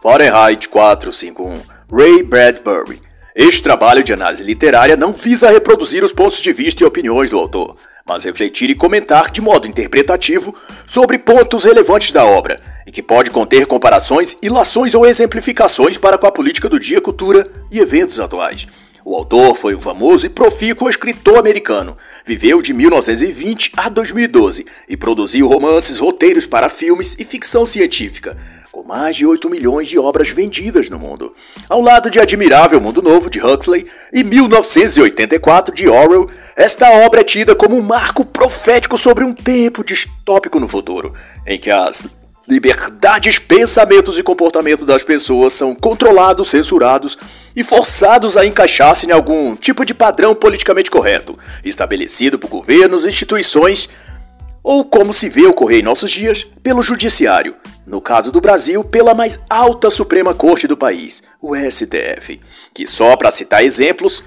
Fahrenheit 451, Ray Bradbury. Este trabalho de análise literária não visa reproduzir os pontos de vista e opiniões do autor, mas refletir e comentar de modo interpretativo sobre pontos relevantes da obra, e que pode conter comparações, ilações ou exemplificações para com a política do dia, cultura e eventos atuais. O autor foi o famoso e profícuo escritor americano. Viveu de 1920 a 2012 e produziu romances, roteiros para filmes e ficção científica com mais de 8 milhões de obras vendidas no mundo. Ao lado de Admirável Mundo Novo, de Huxley, e 1984, de Orwell, esta obra é tida como um marco profético sobre um tempo distópico no futuro, em que as liberdades, pensamentos e comportamento das pessoas são controlados, censurados e forçados a encaixar-se em algum tipo de padrão politicamente correto, estabelecido por governos, instituições ou como se vê ocorrer em nossos dias, pelo Judiciário, no caso do Brasil, pela mais alta Suprema Corte do país, o STF, que só para citar exemplos,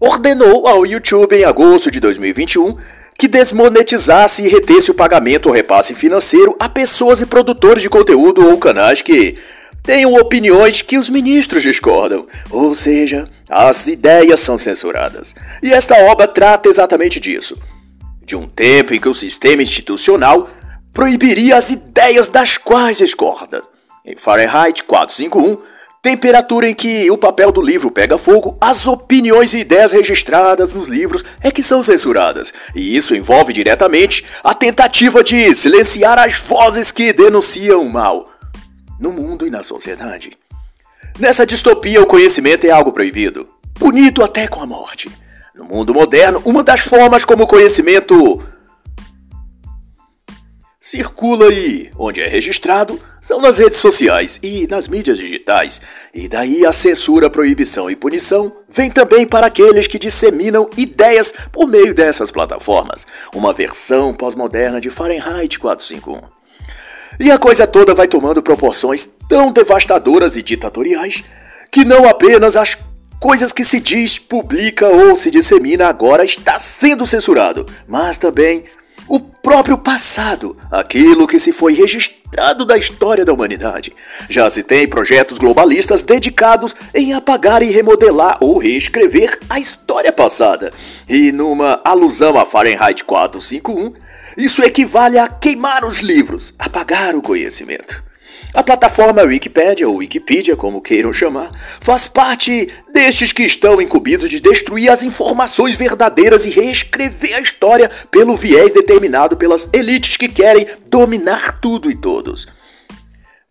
ordenou ao YouTube em agosto de 2021 que desmonetizasse e retesse o pagamento ou repasse financeiro a pessoas e produtores de conteúdo ou canais que tenham opiniões que os ministros discordam, ou seja, as ideias são censuradas. E esta obra trata exatamente disso de um tempo em que o sistema institucional proibiria as ideias das quais discorda. Em Fahrenheit 451, temperatura em que o papel do livro pega fogo, as opiniões e ideias registradas nos livros é que são censuradas, e isso envolve diretamente a tentativa de silenciar as vozes que denunciam o mal no mundo e na sociedade. Nessa distopia, o conhecimento é algo proibido, punido até com a morte. No mundo moderno, uma das formas como o conhecimento circula e onde é registrado são nas redes sociais e nas mídias digitais. E daí a censura, proibição e punição vem também para aqueles que disseminam ideias por meio dessas plataformas, uma versão pós-moderna de Fahrenheit 451. E a coisa toda vai tomando proporções tão devastadoras e ditatoriais que não apenas as Coisas que se diz, publica ou se dissemina agora está sendo censurado, mas também o próprio passado, aquilo que se foi registrado da história da humanidade. Já se tem projetos globalistas dedicados em apagar e remodelar ou reescrever a história passada. E numa alusão a Fahrenheit 451, isso equivale a queimar os livros, apagar o conhecimento. A plataforma Wikipedia, ou Wikipedia, como queiram chamar, faz parte destes que estão incumbidos de destruir as informações verdadeiras e reescrever a história pelo viés determinado pelas elites que querem dominar tudo e todos.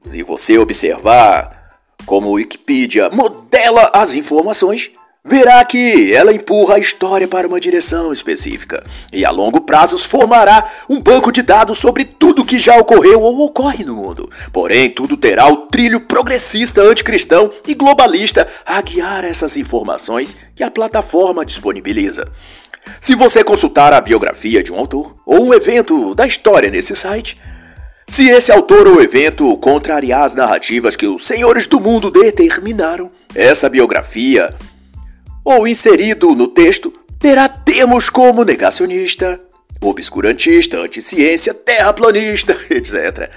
Se você observar como Wikipedia modela as informações, verá que ela empurra a história para uma direção específica e a longo prazo formará um banco de dados sobre tudo que já ocorreu ou ocorre no mundo. Porém, tudo terá o trilho progressista, anticristão e globalista a guiar essas informações que a plataforma disponibiliza. Se você consultar a biografia de um autor ou um evento da história nesse site, se esse autor ou evento contrariar as narrativas que os senhores do mundo determinaram, essa biografia ou inserido no texto terá termos como negacionista, obscurantista, anticiência, terraplanista, etc.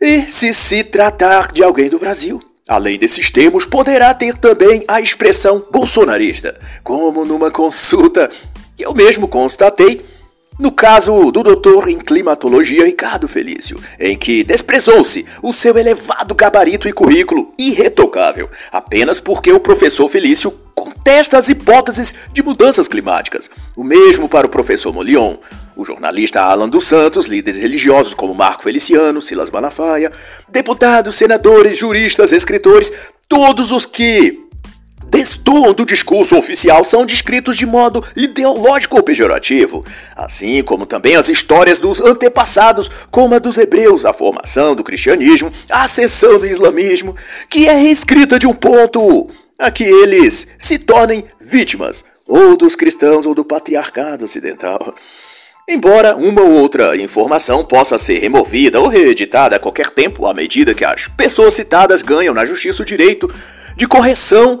E se se tratar de alguém do Brasil, além desses termos, poderá ter também a expressão bolsonarista, como numa consulta que eu mesmo constatei no caso do doutor em climatologia Ricardo Felício, em que desprezou-se o seu elevado gabarito e currículo irretocável, apenas porque o professor Felício contesta as hipóteses de mudanças climáticas. O mesmo para o professor Molion, o jornalista Alan dos Santos, líderes religiosos como Marco Feliciano, Silas Malafaia, deputados, senadores, juristas, escritores, todos os que destoam do discurso oficial são descritos de modo ideológico ou pejorativo, assim como também as histórias dos antepassados, como a dos hebreus, a formação do cristianismo, a ascensão do islamismo, que é reescrita de um ponto a que eles se tornem vítimas, ou dos cristãos ou do patriarcado ocidental. Embora uma ou outra informação possa ser removida ou reeditada a qualquer tempo, à medida que as pessoas citadas ganham na justiça o direito de correção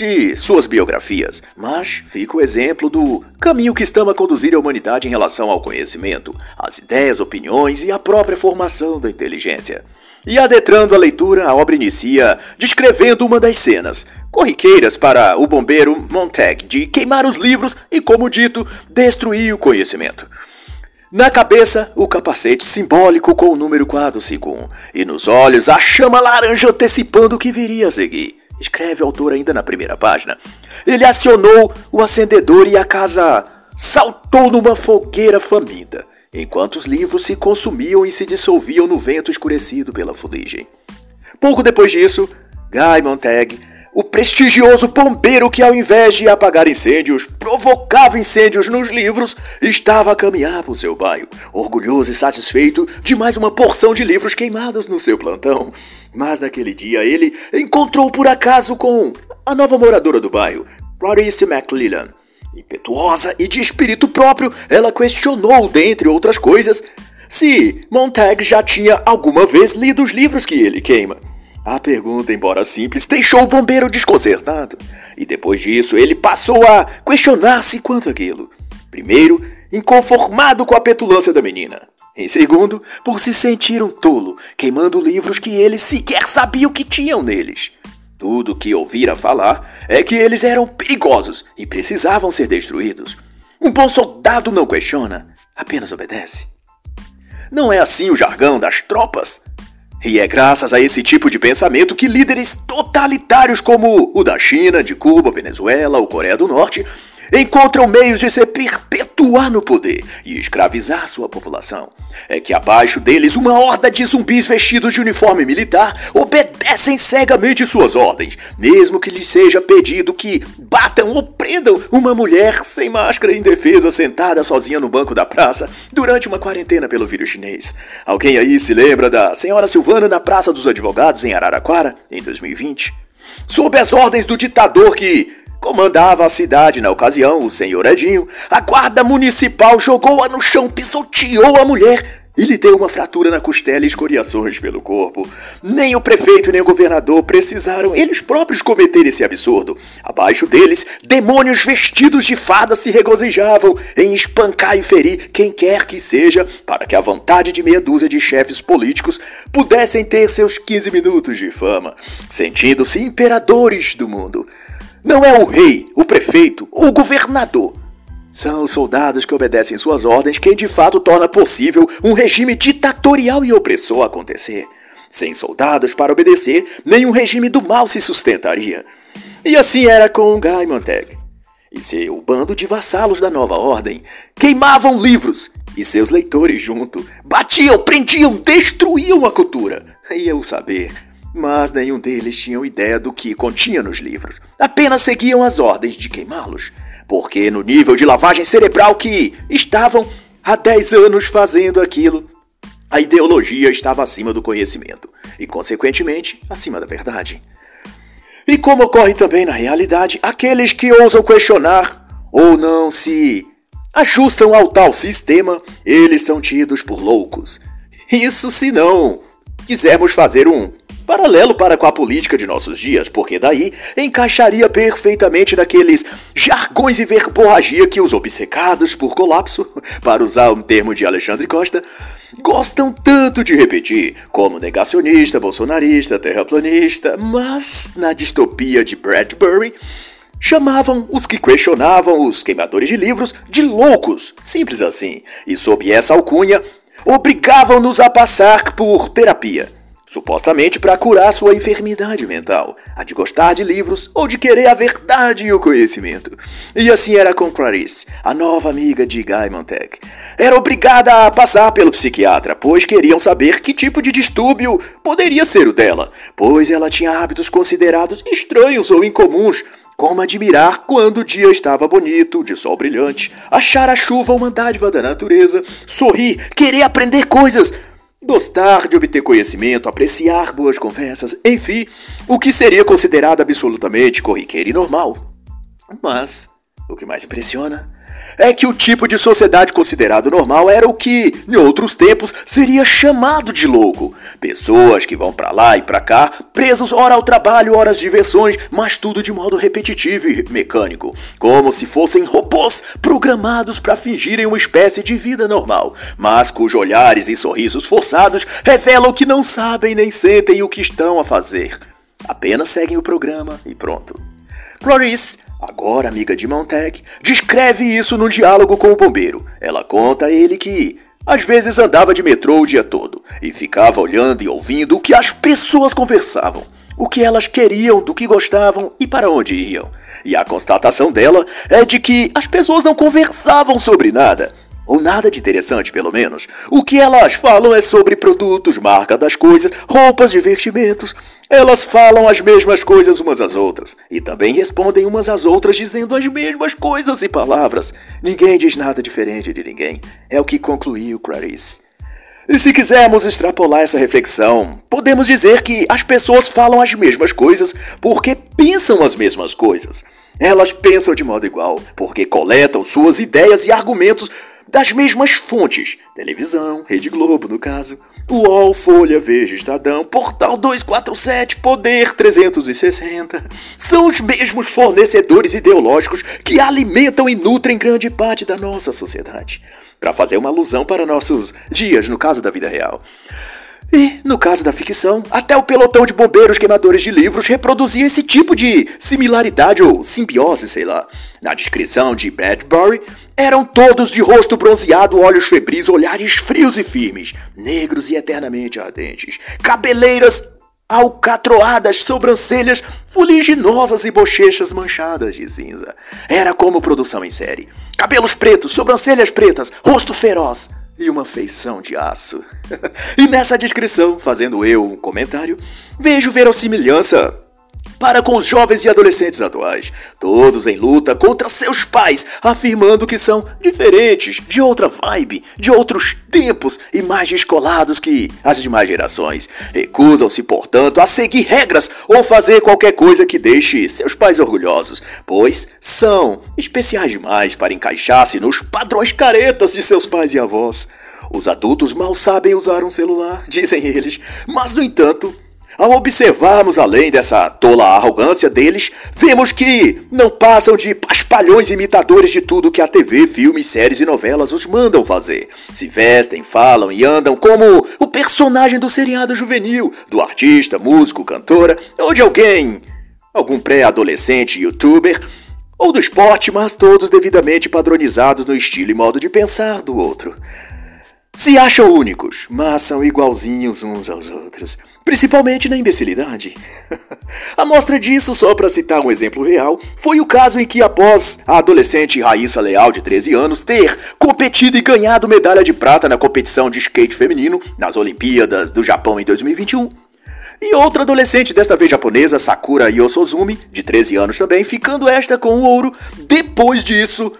de suas biografias, mas fica o exemplo do caminho que estamos a conduzir a humanidade em relação ao conhecimento, às ideias, opiniões e à própria formação da inteligência. E adentrando a leitura, a obra inicia descrevendo uma das cenas, corriqueiras para o bombeiro Montag, de queimar os livros e, como dito, destruir o conhecimento. Na cabeça, o capacete simbólico com o número 451, e nos olhos, a chama laranja antecipando o que viria a seguir. Escreve o autor ainda na primeira página. Ele acionou o acendedor e a casa saltou numa fogueira faminta enquanto os livros se consumiam e se dissolviam no vento escurecido pela fuligem. Pouco depois disso, Guy Montag, o prestigioso bombeiro que, ao invés de apagar incêndios, provocava incêndios nos livros, estava a caminhar o seu bairro, orgulhoso e satisfeito de mais uma porção de livros queimados no seu plantão. Mas naquele dia ele encontrou por acaso com a nova moradora do bairro, Clarice McLellan, Impetuosa e de espírito próprio, ela questionou, dentre outras coisas, se Montag já tinha alguma vez lido os livros que ele queima. A pergunta, embora simples, deixou o bombeiro desconcertado. E depois disso, ele passou a questionar-se quanto aquilo. Primeiro, inconformado com a petulância da menina. Em segundo, por se sentir um tolo, queimando livros que ele sequer sabia o que tinham neles. Tudo o que ouvira falar é que eles eram perigosos e precisavam ser destruídos. Um bom soldado não questiona, apenas obedece. Não é assim o jargão das tropas? E é graças a esse tipo de pensamento que líderes totalitários como o da China, de Cuba, Venezuela ou Coreia do Norte encontram meios de se perpetuar no poder e escravizar sua população. É que abaixo deles uma horda de zumbis vestidos de uniforme militar obedecem cegamente suas ordens, mesmo que lhes seja pedido que batam ou prendam uma mulher sem máscara indefesa sentada sozinha no banco da praça durante uma quarentena pelo vírus chinês. Alguém aí se lembra da senhora Silvana na Praça dos Advogados em Araraquara em 2020? Sob as ordens do ditador que comandava a cidade na ocasião, o senhor Edinho, a guarda municipal jogou-a no chão, pisoteou a mulher e lhe deu uma fratura na costela e escoriações pelo corpo. Nem o prefeito nem o governador precisaram eles próprios cometer esse absurdo. Abaixo deles, demônios vestidos de fada se regozijavam em espancar e ferir quem quer que seja, para que a vontade de meia dúzia de chefes políticos pudessem ter seus 15 minutos de fama, sentindo-se imperadores do mundo. Não é o rei, o prefeito ou o governador. São os soldados que obedecem suas ordens quem de fato torna possível um regime ditatorial e opressor acontecer. Sem soldados para obedecer, nenhum regime do mal se sustentaria. E assim era com Guy Montag. E seu bando de vassalos da nova ordem queimavam livros e seus leitores junto, batiam, prendiam, destruíam a cultura. Ia o saber mas nenhum deles tinha ideia do que continha nos livros. Apenas seguiam as ordens de queimá-los, porque no nível de lavagem cerebral que estavam há 10 anos fazendo aquilo, a ideologia estava acima do conhecimento e, consequentemente, acima da verdade. E como ocorre também na realidade, aqueles que ousam questionar ou não se ajustam ao tal sistema, eles são tidos por loucos. Isso se não quisermos fazer um paralelo para com a política de nossos dias, porque daí encaixaria perfeitamente naqueles jargões e verborragia que os obcecados por colapso, para usar um termo de Alexandre Costa, gostam tanto de repetir, como negacionista, bolsonarista, terraplanista, mas na distopia de Bradbury, chamavam os que questionavam os queimadores de livros de loucos, simples assim, e sob essa alcunha, obrigavam-nos a passar por terapia supostamente para curar sua enfermidade mental, a de gostar de livros ou de querer a verdade e o conhecimento. E assim era com Clarice, a nova amiga de Guy Montag. Era obrigada a passar pelo psiquiatra, pois queriam saber que tipo de distúrbio poderia ser o dela, pois ela tinha hábitos considerados estranhos ou incomuns, como admirar quando o dia estava bonito, de sol brilhante, achar a chuva uma dádiva da natureza, sorrir, querer aprender coisas, Gostar de obter conhecimento, apreciar boas conversas, enfim, o que seria considerado absolutamente corriqueiro e normal. Mas o que mais impressiona é que o tipo de sociedade considerado normal era o que, em outros tempos, seria chamado de louco. Pessoas que vão para lá e para cá, presos ora ao trabalho, ora às diversões, mas tudo de modo repetitivo e mecânico, como se fossem robôs programados para fingirem uma espécie de vida normal, mas cujos olhares e sorrisos forçados revelam que não sabem nem sentem o que estão a fazer. Apenas seguem o programa e pronto. Clarice agora amiga de Montag, descreve isso no diálogo com o bombeiro. Ela conta a ele que às vezes andava de metrô o dia todo e ficava olhando e ouvindo o que as pessoas conversavam, o que elas queriam, do que gostavam e para onde iam. E a constatação dela é de que as pessoas não conversavam sobre nada, ou nada de interessante, pelo menos. O que elas falam é sobre produtos, marca das coisas, roupas, divertimentos. Elas falam as mesmas coisas umas às outras e também respondem umas às outras dizendo as mesmas coisas e palavras. Ninguém diz nada diferente de ninguém. É o que concluiu Clarice. E se quisermos extrapolar essa reflexão, podemos dizer que as pessoas falam as mesmas coisas porque pensam as mesmas coisas. Elas pensam de modo igual porque coletam suas ideias e argumentos das mesmas fontes: televisão, Rede Globo, no caso, UOL, Folha, Veja, Estadão, Portal 247, Poder 360. São os mesmos fornecedores ideológicos que alimentam e nutrem grande parte da nossa sociedade. Para fazer uma alusão para nossos dias, no caso da vida real. E, no caso da ficção, até o pelotão de bombeiros queimadores de livros reproduzia esse tipo de similaridade ou simbiose, sei lá. Na descrição de Bradbury, eram todos de rosto bronzeado, olhos febris, olhares frios e firmes, negros e eternamente ardentes, cabeleiras alcatroadas, sobrancelhas fuliginosas e bochechas manchadas de cinza. Era como produção em série. Cabelos pretos, sobrancelhas pretas, rosto feroz e uma feição de aço. e nessa descrição, fazendo eu um comentário, vejo verossimilhança para com os jovens e adolescentes atuais, todos em luta contra seus pais, afirmando que são diferentes, de outra vibe, de outros tempos e mais descolados que as demais gerações. Recusam-se, portanto, a seguir regras ou fazer qualquer coisa que deixe seus pais orgulhosos, pois são especiais demais para encaixar-se nos padrões caretas de seus pais e avós. Os adultos mal sabem usar um celular, dizem eles, mas no entanto, ao observarmos além dessa tola arrogância deles, vemos que não passam de paspalhões imitadores de tudo que a TV, filmes, séries e novelas os mandam fazer. Se vestem, falam e andam como o personagem do seriado juvenil, do artista, músico, cantora ou de alguém, algum pré-adolescente youtuber ou do esporte, mas todos devidamente padronizados no estilo e modo de pensar do outro. Se acham únicos, mas são igualzinhos uns aos outros principalmente na imbecilidade. a mostra disso, só para citar um exemplo real, foi o caso em que, após a adolescente Raíssa Leal, de 13 anos, ter competido e ganhado medalha de prata na competição de skate feminino nas Olimpíadas do Japão em 2021, e outra adolescente, desta vez japonesa, Sakura Yosozumi, de 13 anos também, ficando esta com o ouro. Depois disso,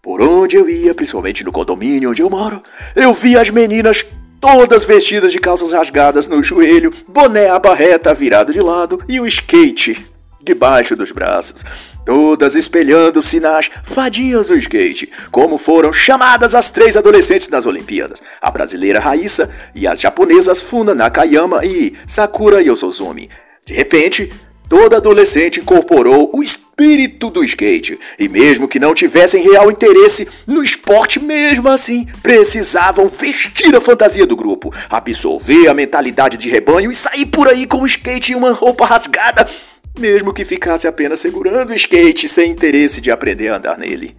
por onde eu ia, principalmente no condomínio onde eu moro, eu via as meninas todas vestidas de calças rasgadas no joelho, boné abarreta virado de lado e um skate debaixo dos braços, todas espelhando-se nas fadinhas do skate, como foram chamadas as três adolescentes nas Olimpíadas, a brasileira Raíssa e as japonesas Funa Nakayama e Sakura Yosozumi. De repente, toda adolescente incorporou o espírito do skate. E mesmo que não tivessem real interesse no esporte, mesmo assim, precisavam vestir a fantasia do grupo, absorver a mentalidade de rebanho e sair por aí com o skate e uma roupa rasgada, mesmo que ficasse apenas segurando o skate sem interesse de aprender a andar nele.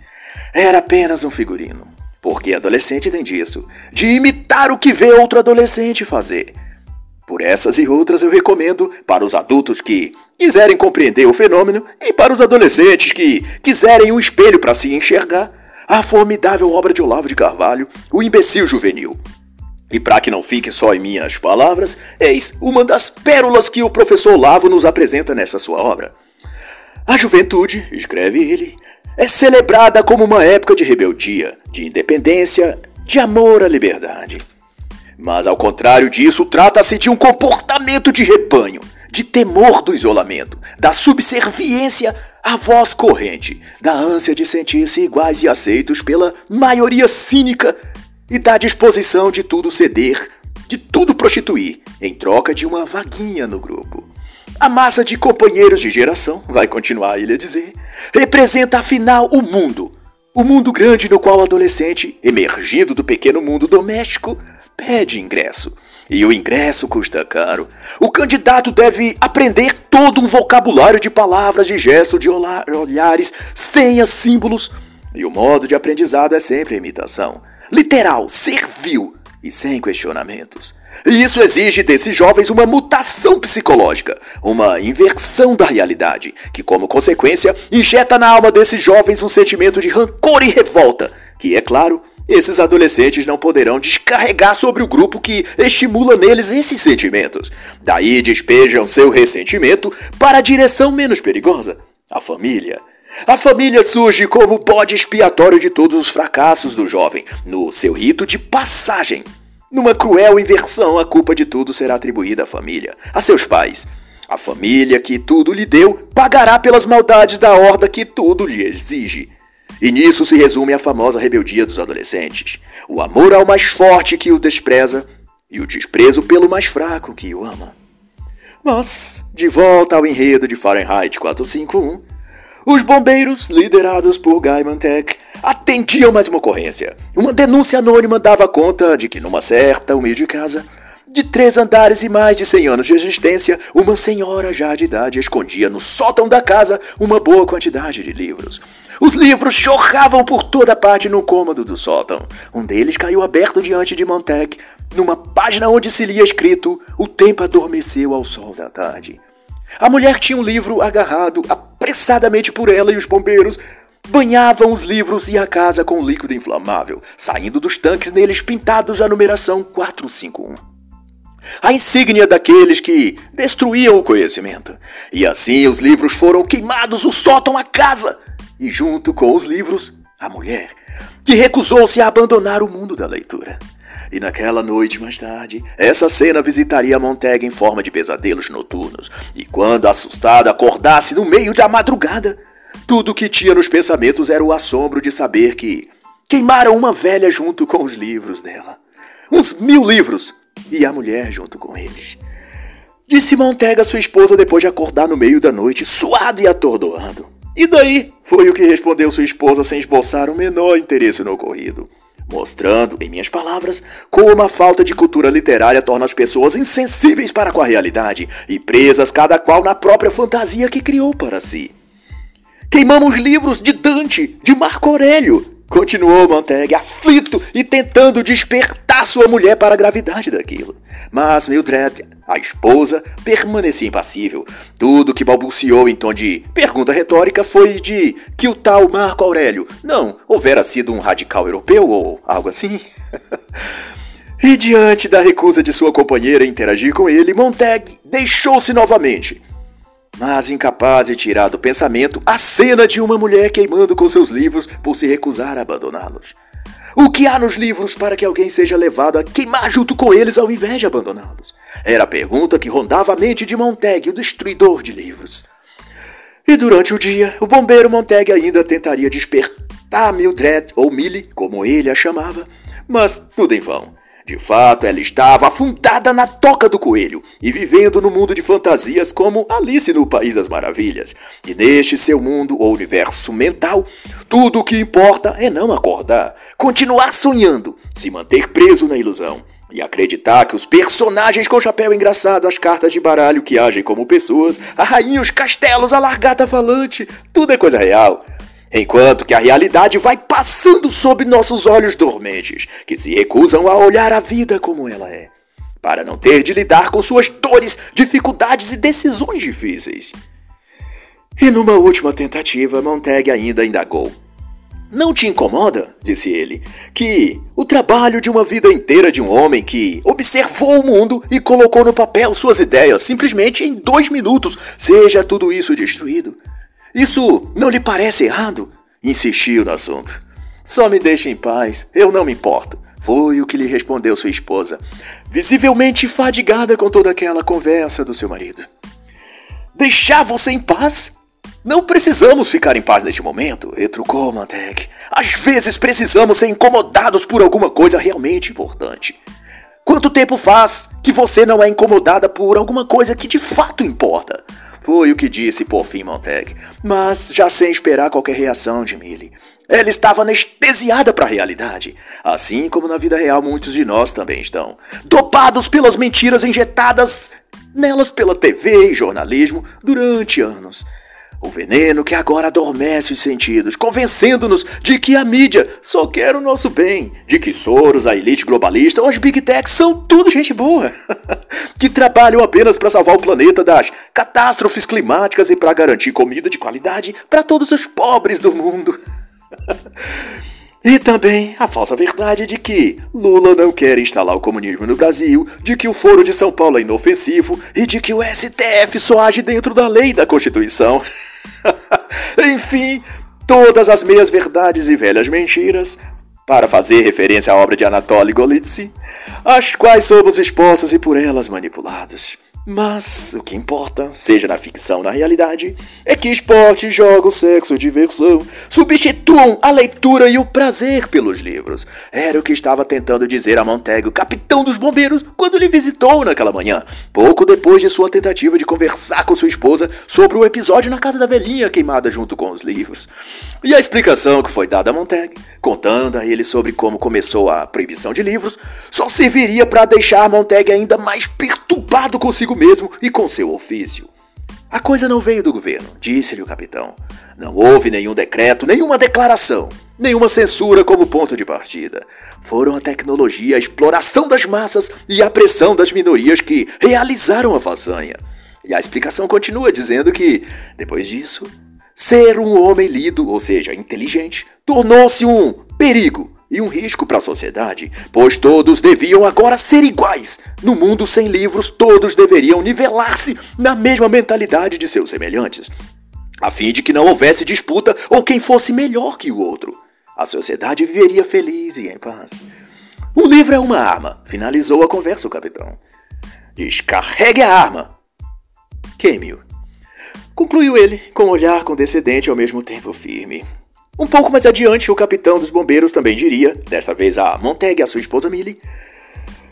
Era apenas um figurino. Porque adolescente tem disso, de imitar o que vê outro adolescente fazer. Por essas e outras eu recomendo para os adultos que quiserem compreender o fenômeno e para os adolescentes que quiserem um espelho para se enxergar, a formidável obra de Olavo de Carvalho, O Imbecil Juvenil. E para que não fique só em minhas palavras, eis uma das pérolas que o professor Olavo nos apresenta nessa sua obra. A juventude, escreve ele, é celebrada como uma época de rebeldia, de independência, de amor à liberdade. Mas ao contrário disso, trata-se de um comportamento de rebanho, de temor do isolamento, da subserviência a voz corrente da ânsia de sentir-se iguais e aceitos pela maioria cínica e da disposição de tudo ceder, de tudo prostituir, em troca de uma vaguinha no grupo. A massa de companheiros de geração, vai continuar ele a dizer, representa afinal o mundo. O mundo grande no qual o adolescente, emergindo do pequeno mundo doméstico, pede ingresso. E o ingresso custa caro. O candidato deve aprender todo um vocabulário de palavras, de gestos, de olhares, senhas, símbolos. E o modo de aprendizado é sempre imitação. Literal, servil e sem questionamentos. E isso exige desses jovens uma mutação psicológica, uma inversão da realidade, que, como consequência, injeta na alma desses jovens um sentimento de rancor e revolta, que, é claro, esses adolescentes não poderão descarregar sobre o grupo que estimula neles esses sentimentos. Daí despejam seu ressentimento para a direção menos perigosa, a família. A família surge como bode expiatório de todos os fracassos do jovem, no seu rito de passagem. Numa cruel inversão, a culpa de tudo será atribuída à família, a seus pais. A família que tudo lhe deu pagará pelas maldades da horda que tudo lhe exige. E nisso se resume a famosa rebeldia dos adolescentes: o amor ao mais forte que o despreza e o desprezo pelo mais fraco que o ama. Mas, de volta ao enredo de Fahrenheit 451, os bombeiros, liderados por Guy Mantec, atendiam mais uma ocorrência. Uma denúncia anônima dava conta de que numa certa humilde casa, de três andares e mais de cem anos de existência, uma senhora já de idade escondia no sótão da casa uma boa quantidade de livros. Os livros chorravam por toda parte no cômodo do sótão. Um deles caiu aberto diante de Montec, numa página onde se lia escrito: O tempo adormeceu ao sol da tarde. A mulher tinha um livro agarrado apressadamente por ela e os bombeiros banhavam os livros e a casa com líquido inflamável, saindo dos tanques neles pintados a numeração 451. A insígnia daqueles que destruíam o conhecimento. E assim os livros foram queimados, o sótão, a casa. E junto com os livros, a mulher, que recusou-se a abandonar o mundo da leitura. E naquela noite mais tarde, essa cena visitaria Montega em forma de pesadelos noturnos. E quando assustada acordasse no meio da madrugada, tudo o que tinha nos pensamentos era o assombro de saber que queimaram uma velha junto com os livros dela. Uns mil livros! E a mulher junto com eles. Disse Montega sua esposa depois de acordar no meio da noite, suado e atordoado. E daí? Foi o que respondeu sua esposa sem esboçar o menor interesse no ocorrido. Mostrando, em minhas palavras, como a falta de cultura literária torna as pessoas insensíveis para com a realidade e presas cada qual na própria fantasia que criou para si. Queimamos livros de Dante, de Marco Aurélio. Continuou Montag, aflito e tentando despertar sua mulher para a gravidade daquilo. Mas Mildred, a esposa, permanecia impassível. Tudo que balbuciou em tom de pergunta retórica foi de que o tal Marco Aurélio não houvera sido um radical europeu ou algo assim. e diante da recusa de sua companheira interagir com ele, Montag deixou-se novamente mas incapaz de tirar do pensamento a cena de uma mulher queimando com seus livros por se recusar a abandoná-los. O que há nos livros para que alguém seja levado a queimar junto com eles ao invés de abandoná-los? Era a pergunta que rondava a mente de Montag, o destruidor de livros. E durante o dia, o bombeiro Montag ainda tentaria despertar Mildred, ou Millie, como ele a chamava, mas tudo em vão. De fato, ela estava afundada na toca do coelho e vivendo no mundo de fantasias como Alice no País das Maravilhas. E neste seu mundo ou universo mental, tudo o que importa é não acordar, continuar sonhando, se manter preso na ilusão e acreditar que os personagens com chapéu engraçado, as cartas de baralho que agem como pessoas, a rainha, os castelos, a largata falante, tudo é coisa real enquanto que a realidade vai passando sob nossos olhos dormentes, que se recusam a olhar a vida como ela é, para não ter de lidar com suas dores, dificuldades e decisões difíceis. E numa última tentativa, Montag ainda indagou. Não te incomoda, disse ele, que o trabalho de uma vida inteira de um homem que observou o mundo e colocou no papel suas ideias simplesmente em dois minutos seja tudo isso destruído? Isso não lhe parece errado? Insistiu no assunto. Só me deixe em paz, eu não me importo. Foi o que lhe respondeu sua esposa, visivelmente fadigada com toda aquela conversa do seu marido. Deixar você em paz? Não precisamos ficar em paz neste momento, retrucou Montag. Às vezes precisamos ser incomodados por alguma coisa realmente importante. Quanto tempo faz que você não é incomodada por alguma coisa que de fato importa? Foi o que disse por fim Montag, mas já sem esperar qualquer reação de Millie. Ela estava anestesiada para a realidade, assim como na vida real muitos de nós também estão, dopados pelas mentiras injetadas nelas pela TV e jornalismo durante anos. O veneno que agora adormece os sentidos, convencendo-nos de que a mídia só quer o nosso bem, de que Soros, a elite globalista ou as Big Techs são tudo gente boa, que trabalham apenas para salvar o planeta das catástrofes climáticas e para garantir comida de qualidade para todos os pobres do mundo. E também a falsa verdade de que Lula não quer instalar o comunismo no Brasil, de que o Foro de São Paulo é inofensivo e de que o STF só age dentro da lei da Constituição. Enfim, todas as meias verdades e velhas mentiras, para fazer referência à obra de Anatoly Golitsyn, às quais somos expostos e por elas manipulados. Mas o que importa, seja na ficção ou na realidade, é que esporte, jogos, sexo, diversão substituam a leitura e o prazer pelos livros. Era o que estava tentando dizer a Montag, o capitão dos bombeiros, quando lhe visitou naquela manhã, pouco depois de sua tentativa de conversar com sua esposa sobre o episódio na casa da velhinha queimada junto com os livros. E a explicação que foi dada a Montag, contando a ele sobre como começou a proibição de livros, só serviria para deixar Montag ainda mais perturbado consigo consigo mesmo e com seu ofício. A coisa não veio do governo, disse-lhe o capitão. Não houve nenhum decreto, nenhuma declaração, nenhuma censura como ponto de partida. Foram a tecnologia, a exploração das massas e a pressão das minorias que realizaram a façanha. E a explicação continua dizendo que, depois disso, ser um homem lido, ou seja, inteligente, tornou-se um perigo e um risco para a sociedade, pois todos deviam agora ser iguais. No mundo sem livros, todos deveriam nivelar-se na mesma mentalidade de seus semelhantes, a fim de que não houvesse disputa ou quem fosse melhor que o outro. A sociedade viveria feliz e em paz. O livro é uma arma, finalizou a conversa o capitão. Descarregue a arma. Queime-o. Concluiu ele, com um olhar condescendente ao mesmo tempo firme. Um pouco mais adiante, o capitão dos bombeiros também diria, desta vez a Montag e a sua esposa Millie,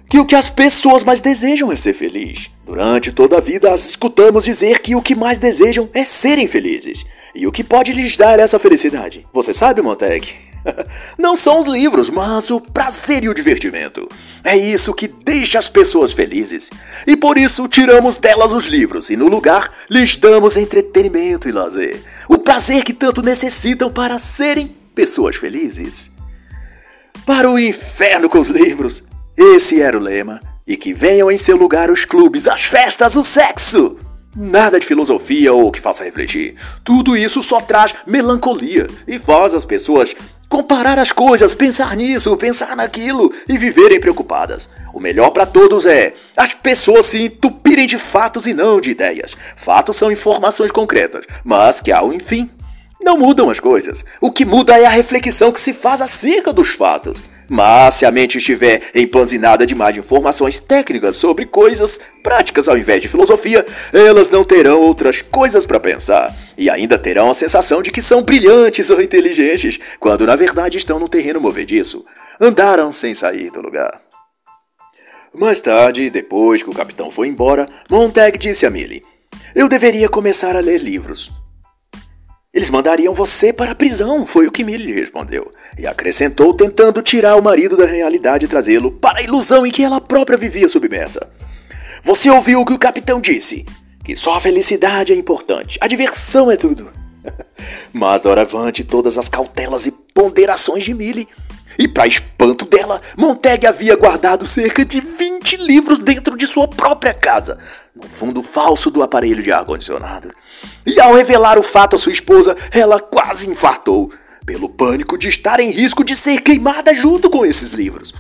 que o que as pessoas mais desejam é ser feliz. Durante toda a vida as escutamos dizer que o que mais desejam é serem felizes. E o que pode lhes dar essa felicidade? Você sabe, Montag? Não são os livros, mas o prazer e o divertimento. É isso que deixa as pessoas felizes. E por isso tiramos delas os livros e no lugar lhes damos entretenimento e lazer. O prazer que tanto necessitam para serem pessoas felizes. Para o inferno com os livros. Esse era o lema. E que venham em seu lugar os clubes, as festas, o sexo. Nada de filosofia ou que faça refletir. Tudo isso só traz melancolia e faz as pessoas comparar as coisas, pensar nisso, pensar naquilo e viverem preocupadas. O melhor para todos é as pessoas se entupirem de fatos e não de ideias. Fatos são informações concretas, mas que ao enfim não mudam as coisas. O que muda é a reflexão que se faz acerca dos fatos. Mas se a mente estiver empanzinada demais de informações técnicas sobre coisas práticas ao invés de filosofia, elas não terão outras coisas para pensar. E ainda terão a sensação de que são brilhantes ou inteligentes, quando na verdade estão no terreno movediço. Andaram sem sair do lugar. Mais tarde, depois que o capitão foi embora, Montag disse a Millie: Eu deveria começar a ler livros. Eles mandariam você para a prisão, foi o que Millie respondeu. E acrescentou, tentando tirar o marido da realidade e trazê-lo para a ilusão em que ela própria vivia submersa. Você ouviu o que o capitão disse? Que só a felicidade é importante, a diversão é tudo. Mas doravante todas as cautelas e ponderações de Millie. E para espanto dela, Montag havia guardado cerca de 20 livros dentro de sua própria casa, no fundo falso do aparelho de ar-condicionado. E ao revelar o fato à sua esposa, ela quase infartou, pelo pânico de estar em risco de ser queimada junto com esses livros.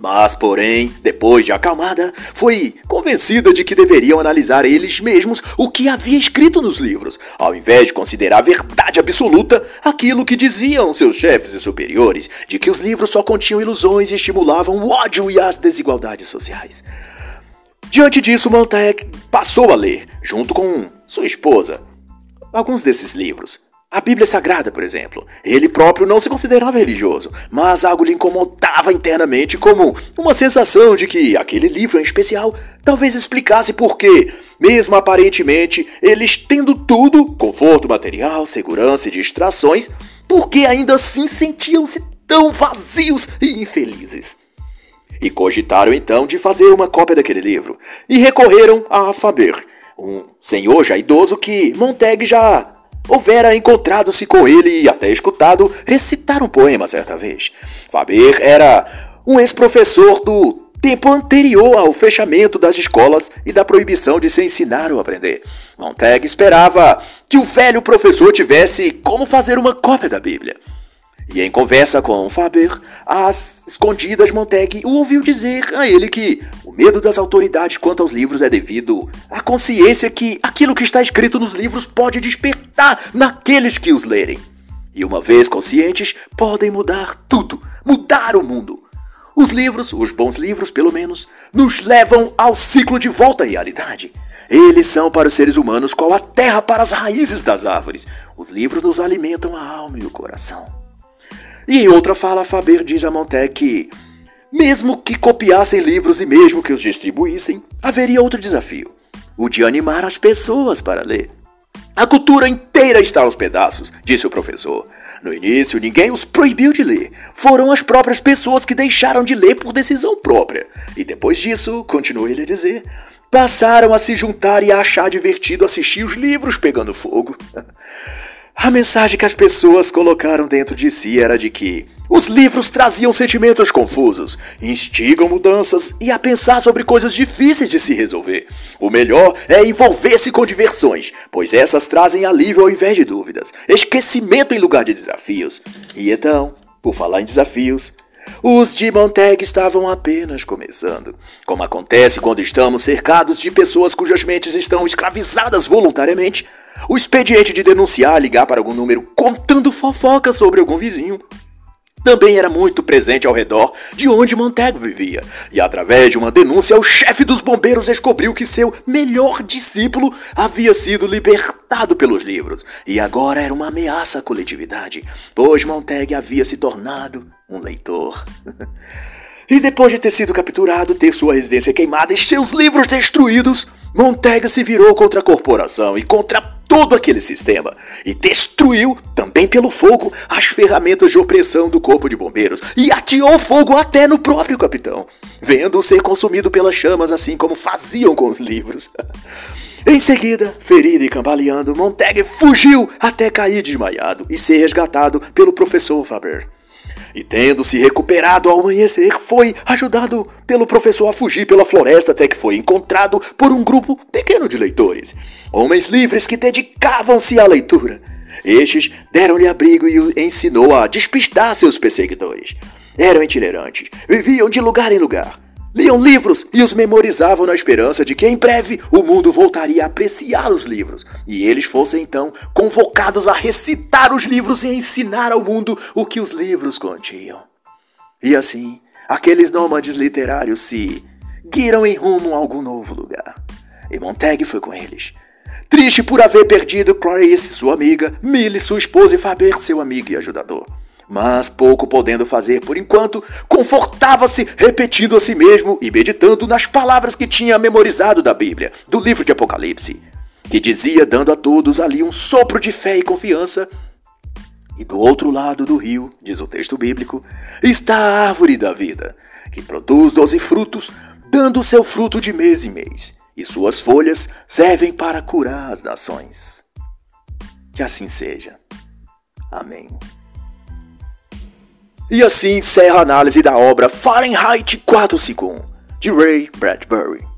Mas, porém, depois de acalmada, foi convencida de que deveriam analisar eles mesmos o que havia escrito nos livros, ao invés de considerar verdade absoluta aquilo que diziam seus chefes e superiores, de que os livros só continham ilusões e estimulavam o ódio e as desigualdades sociais. Diante disso, Montag passou a ler, junto com sua esposa, alguns desses livros. A Bíblia Sagrada, por exemplo. Ele próprio não se considerava religioso, mas algo lhe incomodava internamente, como uma sensação de que aquele livro em especial talvez explicasse por que, mesmo aparentemente eles tendo tudo conforto material, segurança e distrações por que ainda assim sentiam-se tão vazios e infelizes. E cogitaram então de fazer uma cópia daquele livro, e recorreram a Faber, um senhor já idoso que Montaigne já houvera encontrado-se com ele e até escutado recitar um poema certa vez. Faber era um ex-professor do tempo anterior ao fechamento das escolas e da proibição de se ensinar ou aprender. Montaigne esperava que o velho professor tivesse como fazer uma cópia da Bíblia. E em conversa com Faber, às escondidas, Montaigne o ouviu dizer a ele que medo das autoridades quanto aos livros é devido à consciência que aquilo que está escrito nos livros pode despertar naqueles que os lerem. E uma vez conscientes, podem mudar tudo, mudar o mundo. Os livros, os bons livros pelo menos, nos levam ao ciclo de volta à realidade. Eles são para os seres humanos qual a terra para as raízes das árvores. Os livros nos alimentam a alma e o coração. E em outra fala, Faber diz a Montaigne que, mesmo que copiassem livros e mesmo que os distribuíssem, haveria outro desafio: o de animar as pessoas para ler. A cultura inteira está aos pedaços, disse o professor. No início, ninguém os proibiu de ler. Foram as próprias pessoas que deixaram de ler por decisão própria. E depois disso, continuou ele a dizer, passaram a se juntar e a achar divertido assistir os livros pegando fogo. A mensagem que as pessoas colocaram dentro de si era de que os livros traziam sentimentos confusos, instigam mudanças e a pensar sobre coisas difíceis de se resolver. O melhor é envolver-se com diversões, pois essas trazem alívio ao invés de dúvidas, esquecimento em lugar de desafios. E então, por falar em desafios, os de Montag estavam apenas começando. Como acontece quando estamos cercados de pessoas cujas mentes estão escravizadas voluntariamente, o expediente de denunciar, ligar para algum número contando fofoca sobre algum vizinho, também era muito presente ao redor de onde Montego vivia, e através de uma denúncia, o chefe dos bombeiros descobriu que seu melhor discípulo havia sido libertado pelos livros, e agora era uma ameaça à coletividade, pois Montego havia se tornado um leitor. e depois de ter sido capturado, ter sua residência queimada e seus livros destruídos, Montega se virou contra a corporação e contra todo aquele sistema. E destruiu, também pelo fogo, as ferramentas de opressão do corpo de bombeiros. E ateou fogo até no próprio capitão, vendo-o ser consumido pelas chamas assim como faziam com os livros. Em seguida, ferido e cambaleando, Montag fugiu até cair desmaiado e ser resgatado pelo professor Faber e, tendo se recuperado ao amanhecer, foi ajudado pelo professor a fugir pela floresta até que foi encontrado por um grupo pequeno de leitores, homens livres que dedicavam-se à leitura. Estes deram-lhe abrigo e o ensinou a despistar seus perseguidores. Eram itinerantes, viviam de lugar em lugar Liam livros e os memorizavam na esperança de que em breve o mundo voltaria a apreciar os livros e eles fossem então convocados a recitar os livros e ensinar ao mundo o que os livros continham. E assim, aqueles nômades literários se guiram em rumo a algum novo lugar. E Montag foi com eles. Triste por haver perdido Clarice, sua amiga, Millie, sua esposa, e Faber, seu amigo e ajudador mas pouco podendo fazer por enquanto, confortava-se repetindo a si mesmo e meditando nas palavras que tinha memorizado da Bíblia, do livro de Apocalipse, que dizia, dando a todos ali um sopro de fé e confiança. E do outro lado do rio, diz o texto bíblico, está a árvore da vida, que produz doze frutos, dando seu fruto de mês em mês, e suas folhas servem para curar as nações. Que assim seja. Amém. E assim encerra a análise da obra Fahrenheit 451, de Ray Bradbury.